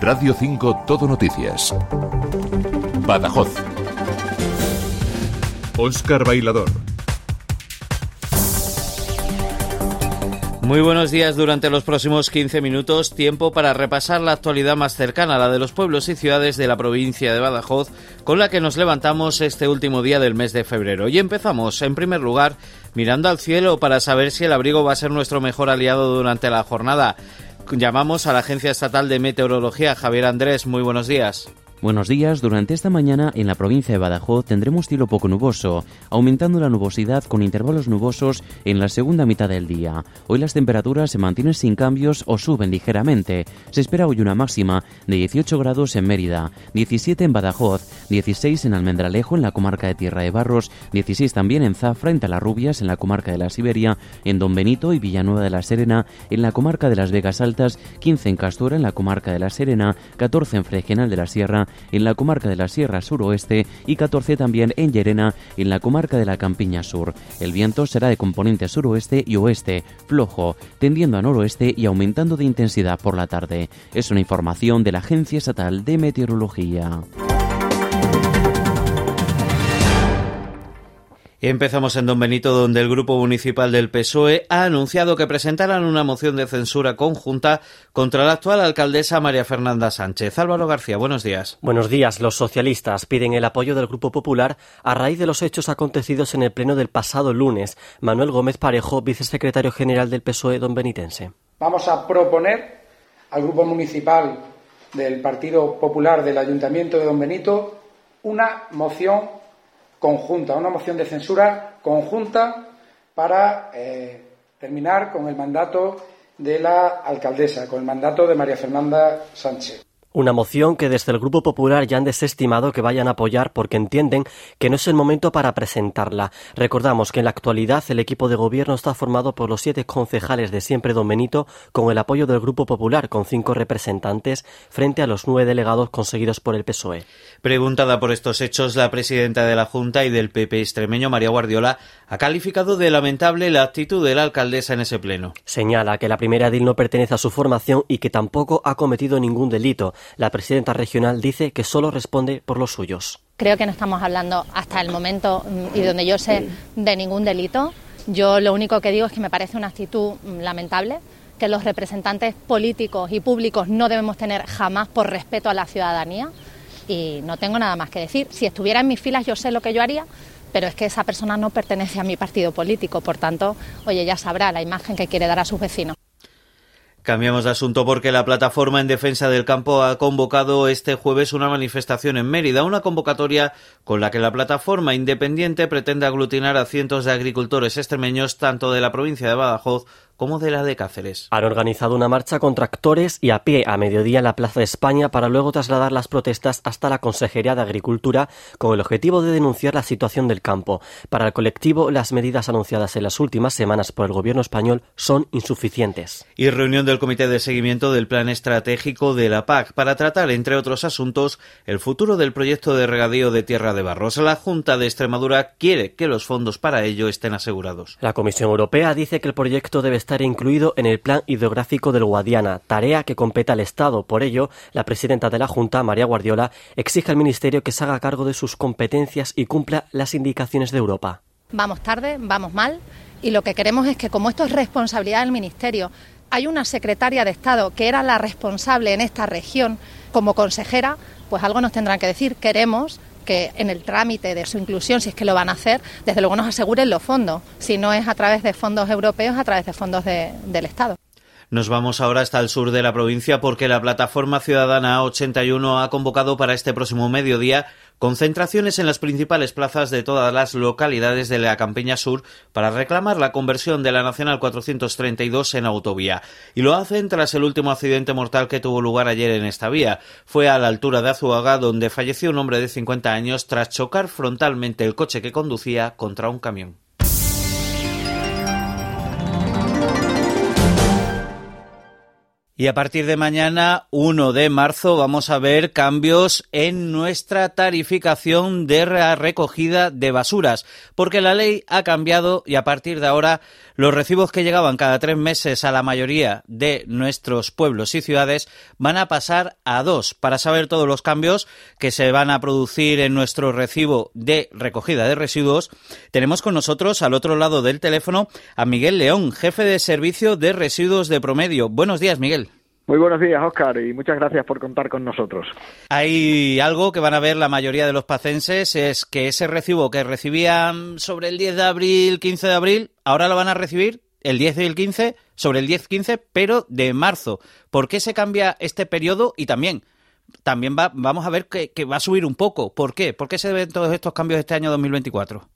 Radio 5 Todo Noticias. Badajoz. Óscar Bailador. Muy buenos días. Durante los próximos 15 minutos, tiempo para repasar la actualidad más cercana, la de los pueblos y ciudades de la provincia de Badajoz, con la que nos levantamos este último día del mes de febrero. Y empezamos, en primer lugar, mirando al cielo para saber si el abrigo va a ser nuestro mejor aliado durante la jornada. Llamamos a la Agencia Estatal de Meteorología. Javier Andrés, muy buenos días. Buenos días. Durante esta mañana en la provincia de Badajoz tendremos cielo poco nuboso, aumentando la nubosidad con intervalos nubosos en la segunda mitad del día. Hoy las temperaturas se mantienen sin cambios o suben ligeramente. Se espera hoy una máxima de 18 grados en Mérida, 17 en Badajoz, 16 en Almendralejo en la comarca de Tierra de Barros, 16 también en Zafra en Talarrubias en la comarca de la Siberia, en Don Benito y Villanueva de la Serena en la comarca de las Vegas Altas, 15 en Castora en la comarca de la Serena, 14 en Fregenal de la Sierra en la comarca de la Sierra Suroeste y 14 también en Llerena, en la comarca de la Campiña Sur. El viento será de componente suroeste y oeste, flojo, tendiendo a noroeste y aumentando de intensidad por la tarde. Es una información de la Agencia Estatal de Meteorología. Empezamos en Don Benito, donde el Grupo Municipal del PSOE ha anunciado que presentarán una moción de censura conjunta contra la actual alcaldesa María Fernanda Sánchez. Álvaro García, buenos días. Buenos días. Los socialistas piden el apoyo del Grupo Popular a raíz de los hechos acontecidos en el pleno del pasado lunes. Manuel Gómez Parejo, vicesecretario general del PSOE Don Benitense. Vamos a proponer al Grupo Municipal del Partido Popular del Ayuntamiento de Don Benito una moción conjunta, una moción de censura conjunta para eh, terminar con el mandato de la alcaldesa, con el mandato de María Fernanda Sánchez. Una moción que desde el Grupo Popular ya han desestimado que vayan a apoyar porque entienden que no es el momento para presentarla. Recordamos que en la actualidad el equipo de gobierno está formado por los siete concejales de siempre Don Benito con el apoyo del Grupo Popular con cinco representantes frente a los nueve delegados conseguidos por el PSOE. Preguntada por estos hechos, la presidenta de la Junta y del PP extremeño, María Guardiola, ha calificado de lamentable la actitud de la alcaldesa en ese pleno. Señala que la primera edil no pertenece a su formación y que tampoco ha cometido ningún delito. La presidenta regional dice que solo responde por los suyos. Creo que no estamos hablando hasta el momento mm, y donde yo sé de ningún delito. Yo lo único que digo es que me parece una actitud mm, lamentable que los representantes políticos y públicos no debemos tener jamás por respeto a la ciudadanía y no tengo nada más que decir. Si estuviera en mis filas yo sé lo que yo haría, pero es que esa persona no pertenece a mi partido político, por tanto, oye, ya sabrá la imagen que quiere dar a sus vecinos. Cambiamos de asunto porque la plataforma en defensa del campo ha convocado este jueves una manifestación en Mérida, una convocatoria con la que la plataforma independiente pretende aglutinar a cientos de agricultores extremeños tanto de la provincia de Badajoz como de la de Cáceres. Han organizado una marcha con tractores y a pie a mediodía en la Plaza de España para luego trasladar las protestas hasta la Consejería de Agricultura con el objetivo de denunciar la situación del campo. Para el colectivo, las medidas anunciadas en las últimas semanas por el gobierno español son insuficientes. Y reunión del Comité de Seguimiento del Plan Estratégico de la PAC para tratar, entre otros asuntos, el futuro del proyecto de regadío de Tierra de Barros. La Junta de Extremadura quiere que los fondos para ello estén asegurados. La Comisión Europea dice que el proyecto debe estar incluido en el Plan Hidrográfico del Guadiana, tarea que compete al Estado. Por ello, la presidenta de la Junta, María Guardiola, exige al Ministerio que se haga cargo de sus competencias y cumpla las indicaciones de Europa. Vamos tarde, vamos mal, y lo que queremos es que, como esto es responsabilidad del Ministerio, hay una secretaria de Estado que era la responsable en esta región como consejera, pues algo nos tendrán que decir. Queremos que en el trámite de su inclusión, si es que lo van a hacer, desde luego nos aseguren los fondos. Si no es a través de fondos europeos, a través de fondos del Estado. Nos vamos ahora hasta el sur de la provincia porque la plataforma ciudadana 81 ha convocado para este próximo mediodía concentraciones en las principales plazas de todas las localidades de la Campiña Sur para reclamar la conversión de la Nacional 432 en autovía. Y lo hacen tras el último accidente mortal que tuvo lugar ayer en esta vía. Fue a la altura de Azuaga donde falleció un hombre de 50 años tras chocar frontalmente el coche que conducía contra un camión. Y a partir de mañana, 1 de marzo, vamos a ver cambios en nuestra tarificación de recogida de basuras, porque la ley ha cambiado y a partir de ahora los recibos que llegaban cada tres meses a la mayoría de nuestros pueblos y ciudades van a pasar a dos. Para saber todos los cambios que se van a producir en nuestro recibo de recogida de residuos, tenemos con nosotros al otro lado del teléfono a Miguel León, jefe de servicio de residuos de promedio. Buenos días, Miguel. Muy buenos días, Oscar, y muchas gracias por contar con nosotros. Hay algo que van a ver la mayoría de los pacenses, es que ese recibo que recibían sobre el 10 de abril, 15 de abril, ahora lo van a recibir el 10 y el 15, sobre el 10-15, pero de marzo. ¿Por qué se cambia este periodo? Y también, también va, vamos a ver que, que va a subir un poco. ¿Por qué? ¿Por qué se ven todos estos cambios este año 2024?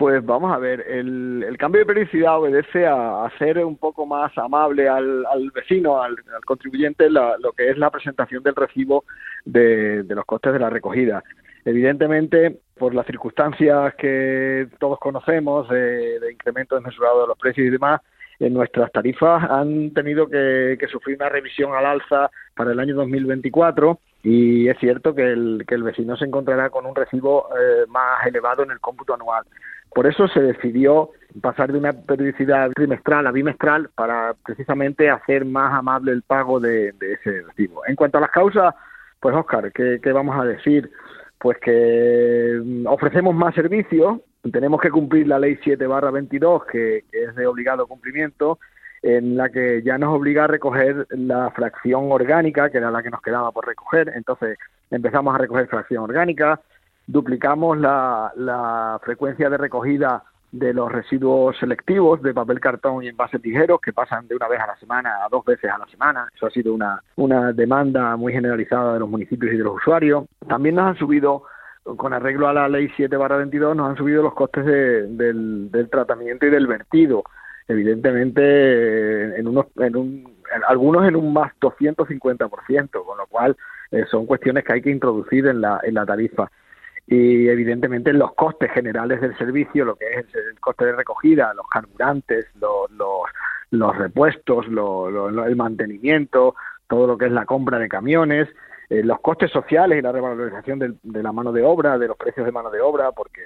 Pues vamos a ver, el, cambio de periodicidad obedece a, hacer un poco más amable al, vecino, al, contribuyente, lo que es la presentación del recibo de, los costes de la recogida. Evidentemente, por las circunstancias que todos conocemos de, incremento desmesurado de los precios y demás, en nuestras tarifas han tenido que, sufrir una revisión al alza para el año 2024 y es cierto que el, que el vecino se encontrará con un recibo eh, más elevado en el cómputo anual. Por eso se decidió pasar de una periodicidad trimestral a bimestral para precisamente hacer más amable el pago de, ese recibo. En cuanto a las causas, pues Oscar, ¿qué, vamos a decir? Pues que mm, ofrecemos más servicios, tenemos que cumplir la ley 7 barra 22, que, que es de obligado cumplimiento, en la que ya nos obliga a recoger la fracción orgánica, que era la que nos quedaba por recoger. Entonces empezamos a recoger fracción orgánica, duplicamos la, frecuencia de recogida de los residuos selectivos de papel, cartón y envases ligeros que pasan de una vez a la semana a dos veces a la semana. Eso ha sido una, una demanda muy generalizada de los municipios y de los usuarios. También nos han subido, con arreglo a la ley 7 22, nos han subido los costes del, del tratamiento y del vertido. Evidentemente, en, unos, en un, algunos en un más 250%, con lo cual eh, son cuestiones que hay que introducir en la, en la tarifa y evidentemente los costes generales del servicio, lo que es el coste de recogida, los carburantes, los, los, repuestos, el mantenimiento, todo lo que es la compra de camiones, eh, los costes sociales y la revalorización de, la mano de obra, de los precios de mano de obra, porque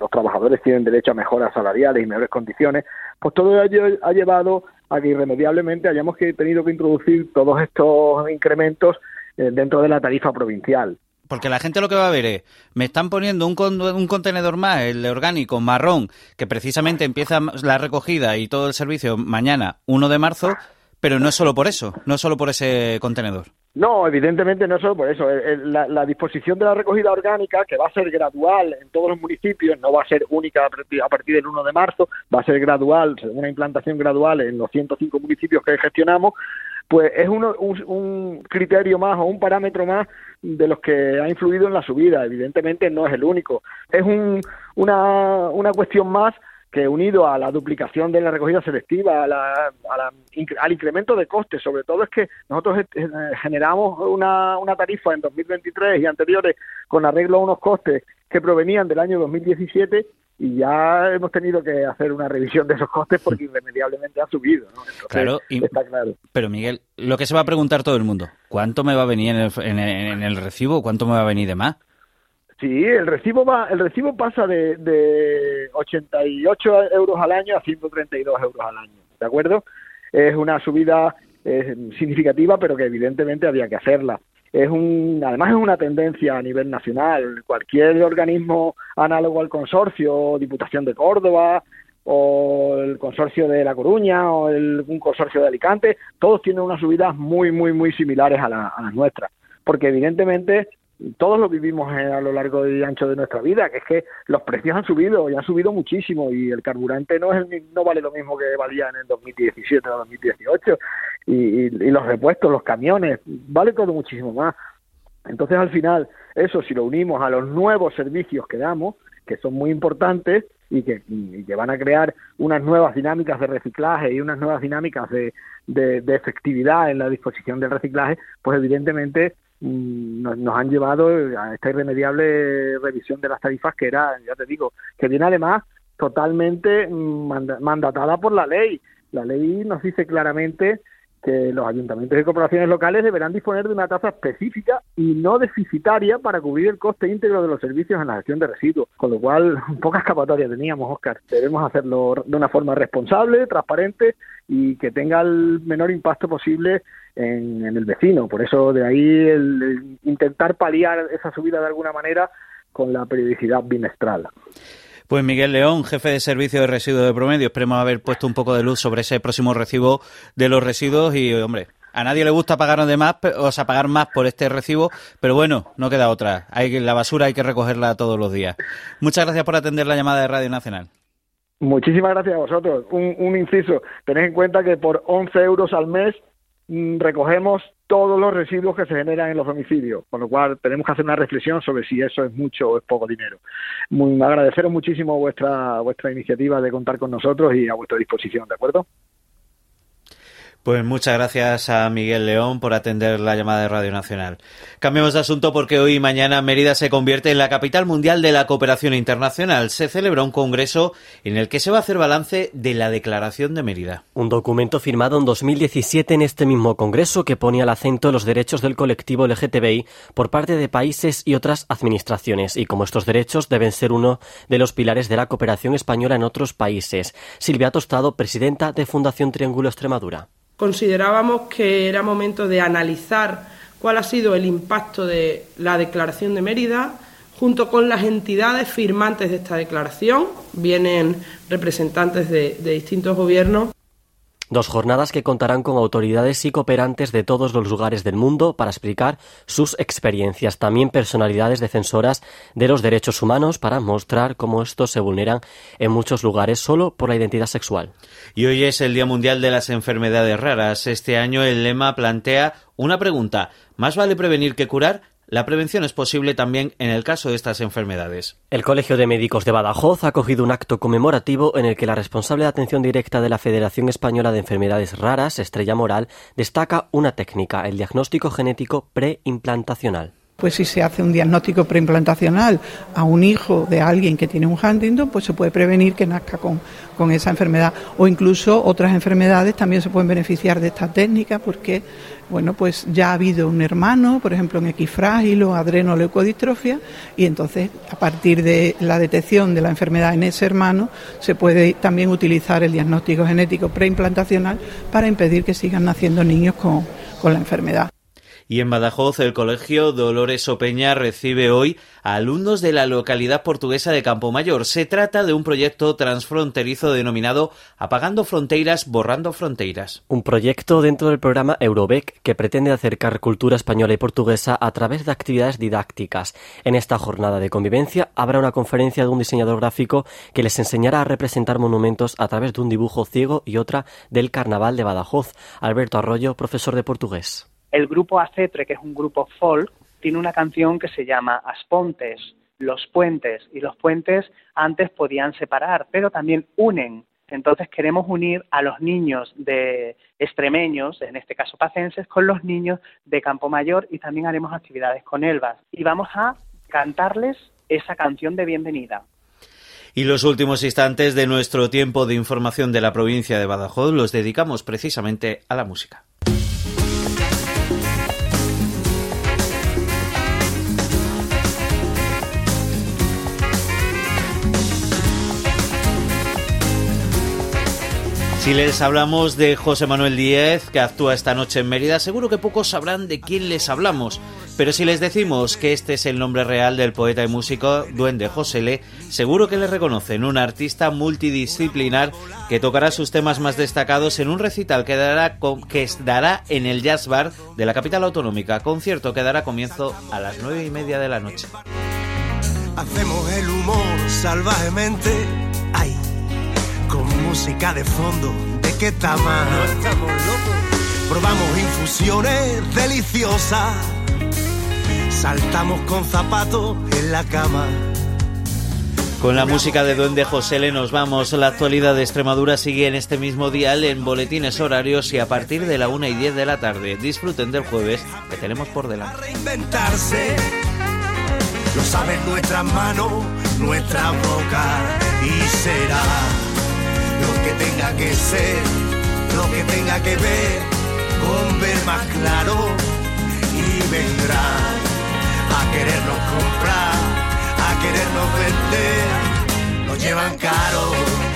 los trabajadores tienen derecho a mejoras salariales y mejores condiciones, pues todo ello ha llevado a que irremediablemente hayamos tenido que introducir todos estos incrementos eh, dentro de la tarifa provincial. Porque la gente lo que va a ver es, me están poniendo un, un contenedor más, el orgánico marrón, que precisamente empieza la recogida y todo el servicio mañana, 1 de marzo, pero no es solo por eso, no es solo por ese contenedor. No, evidentemente no es solo por eso. La, disposición de la recogida orgánica, que va a ser gradual en todos los municipios, no va a ser única a partir del 1 de marzo, va a ser gradual, una implantación gradual en los 105 municipios que gestionamos, pues es un, criterio más o un parámetro más de los que ha influido en la subida. Evidentemente no es el único. Es una, una cuestión más que unido a la duplicación de la recogida selectiva, al incremento de costes, sobre todo es que nosotros eh, generamos una, una tarifa en 2023 y anteriores con arreglo a unos costes que provenían del año 2017 y ya hemos tenido que hacer una revisión de esos costes porque irremediablemente ha subido. ¿no? claro, está claro. Pero Miguel, lo que se va a preguntar todo el mundo, ¿cuánto me va a venir en el, en el, recibo? ¿Cuánto me va a venir de más? Sí, el recibo va, el recibo pasa de, de 88 euros al año a 132 euros al año, ¿de acuerdo? Es una subida eh, significativa, pero que evidentemente había que hacerla es un, además es una tendencia a nivel nacional. Cualquier organismo análogo al consorcio, Diputación de Córdoba, o el consorcio de La Coruña, o el, un consorcio de Alicante, todos tienen unas subidas muy, muy, muy similares a, a las nuestras. Porque evidentemente todos lo vivimos a lo largo y ancho de nuestra vida, que es que los precios han subido y han subido muchísimo y el carburante no es no vale lo mismo que valía en el 2017 o 2018 y, y, los repuestos, los camiones, vale todo muchísimo más. Entonces al final eso si lo unimos a los nuevos servicios que damos, que son muy importantes y que, que van a crear unas nuevas dinámicas de reciclaje y unas nuevas dinámicas de, de, de efectividad en la disposición del reciclaje, pues evidentemente Mm, nos, han llevado a esta irremediable revisión de las tarifas que era, ya te digo, que viene además totalmente mandatada por la ley. La ley nos dice claramente que los ayuntamientos y corporaciones locales deberán disponer de una tasa específica y no deficitaria para cubrir el coste íntegro de los servicios en la gestión de residuos, con lo cual poca escapatoria teníamos, Oscar. Debemos hacerlo de una forma responsable, transparente y que tenga el menor impacto posible en, el vecino. Por eso de ahí el intentar paliar esa subida de alguna manera con la periodicidad bimestral. Pues Miguel León, jefe de servicio de residuos de promedio, esperemos haber puesto un poco de luz sobre ese próximo recibo de los residuos y, hombre, a nadie le gusta pagar más, o pagar más por este recibo, pero bueno, no queda otra. La basura hay que recogerla todos los días. Muchas gracias por atender la llamada de Radio Nacional. Muchísimas gracias a vosotros. Un, un inciso, tened en cuenta que por 11 euros al mes mm, recogemos todos los residuos que se generan en los homicidios, con lo cual tenemos que hacer una reflexión sobre si eso es mucho o es poco dinero. Muy, agradeceros muchísimo vuestra vuestra iniciativa de contar con nosotros y a vuestra disposición, ¿de acuerdo? Pues muchas gracias a Miguel León por atender la llamada de Radio Nacional. Cambiamos de asunto porque hoy y mañana Mérida se convierte en la capital mundial de la cooperación internacional. Se celebra un congreso en el que se va a hacer balance de la Declaración de Mérida. Un documento firmado en 2017 en este mismo congreso que ponía el acento en los derechos del colectivo LGTBI por parte de países y otras administraciones y como estos derechos deben ser uno de los pilares de la cooperación española en otros países. Silvia Tostado, presidenta de Fundación Triángulo Extremadura considerábamos que era momento de analizar cuál ha sido el impacto de la Declaración de Mérida junto con las entidades firmantes de esta declaración. Vienen representantes de, distintos gobiernos Dos jornadas que contarán con autoridades y cooperantes de todos los lugares del mundo para explicar sus experiencias, también personalidades defensoras de los derechos humanos para mostrar cómo estos se vulneran en muchos lugares solo por la identidad sexual. Y hoy es el Día Mundial de las Enfermedades Raras. Este año el lema plantea una pregunta, ¿más vale prevenir que curar? La prevención es posible también en el caso de estas enfermedades. El Colegio de Médicos de Badajoz ha acogido un acto conmemorativo en el que la responsable de atención directa de la Federación Española de Enfermedades Raras, Estrella Moral, destaca una técnica, el diagnóstico genético preimplantacional pues si se hace un diagnóstico preimplantacional a un hijo de alguien que tiene un Huntington, pues se puede prevenir que nazca con, con esa enfermedad. O incluso otras enfermedades también se pueden beneficiar de esta técnica porque, bueno, pues ya ha habido un hermano, por ejemplo, en equifrágil o adrenoleucodistrofia, y entonces a partir de la detección de la enfermedad en ese hermano se puede también utilizar el diagnóstico genético preimplantacional para impedir que sigan naciendo niños con, con la enfermedad. Y en Badajoz, el colegio Dolores Opeña recibe hoy a alumnos de la localidad portuguesa de Campomayor. Se trata de un proyecto transfronterizo denominado Apagando Fronteras, Borrando Fronteras. Un proyecto dentro del programa Eurobec que pretende acercar cultura española y portuguesa a través de actividades didácticas. En esta jornada de convivencia habrá una conferencia de un diseñador gráfico que les enseñará a representar monumentos a través de un dibujo ciego y otra del Carnaval de Badajoz. Alberto Arroyo, profesor de portugués. El grupo Acetre, que es un grupo folk, tiene una canción que se llama Aspontes, los puentes, y los puentes antes podían separar, pero también unen. Entonces queremos unir a los niños de extremeños, en este caso pacenses, con los niños de Campo Mayor y también haremos actividades con Elvas. Y vamos a cantarles esa canción de bienvenida. Y los últimos instantes de nuestro tiempo de información de la provincia de Badajoz los dedicamos precisamente a la música. Si les hablamos de José Manuel Díez, que actúa esta noche en Mérida, seguro que pocos sabrán de quién les hablamos. Pero si les decimos que este es el nombre real del poeta y músico Duende José Le, seguro que le reconocen, un artista multidisciplinar que tocará sus temas más destacados en un recital que dará, que dará en el Jazz Bar de la capital autonómica, concierto que dará comienzo a las nueve y media de la noche. Hacemos el humor salvajemente música de fondo, ¿de qué tamaño? No estamos locos. Probamos infusiones deliciosas, saltamos con zapatos en la cama. Con la música de Duende José le nos vamos. La actualidad de Extremadura sigue en este mismo dial en boletines horarios y a partir de la 1 y 10 de la tarde. Disfruten del jueves que tenemos por delante. Reinventarse, lo saben nuestras manos, nuestra boca y será lo que tenga que ser, lo que tenga que ver, con ver más claro. Y vendrán a querernos comprar, a querernos vender, nos llevan caro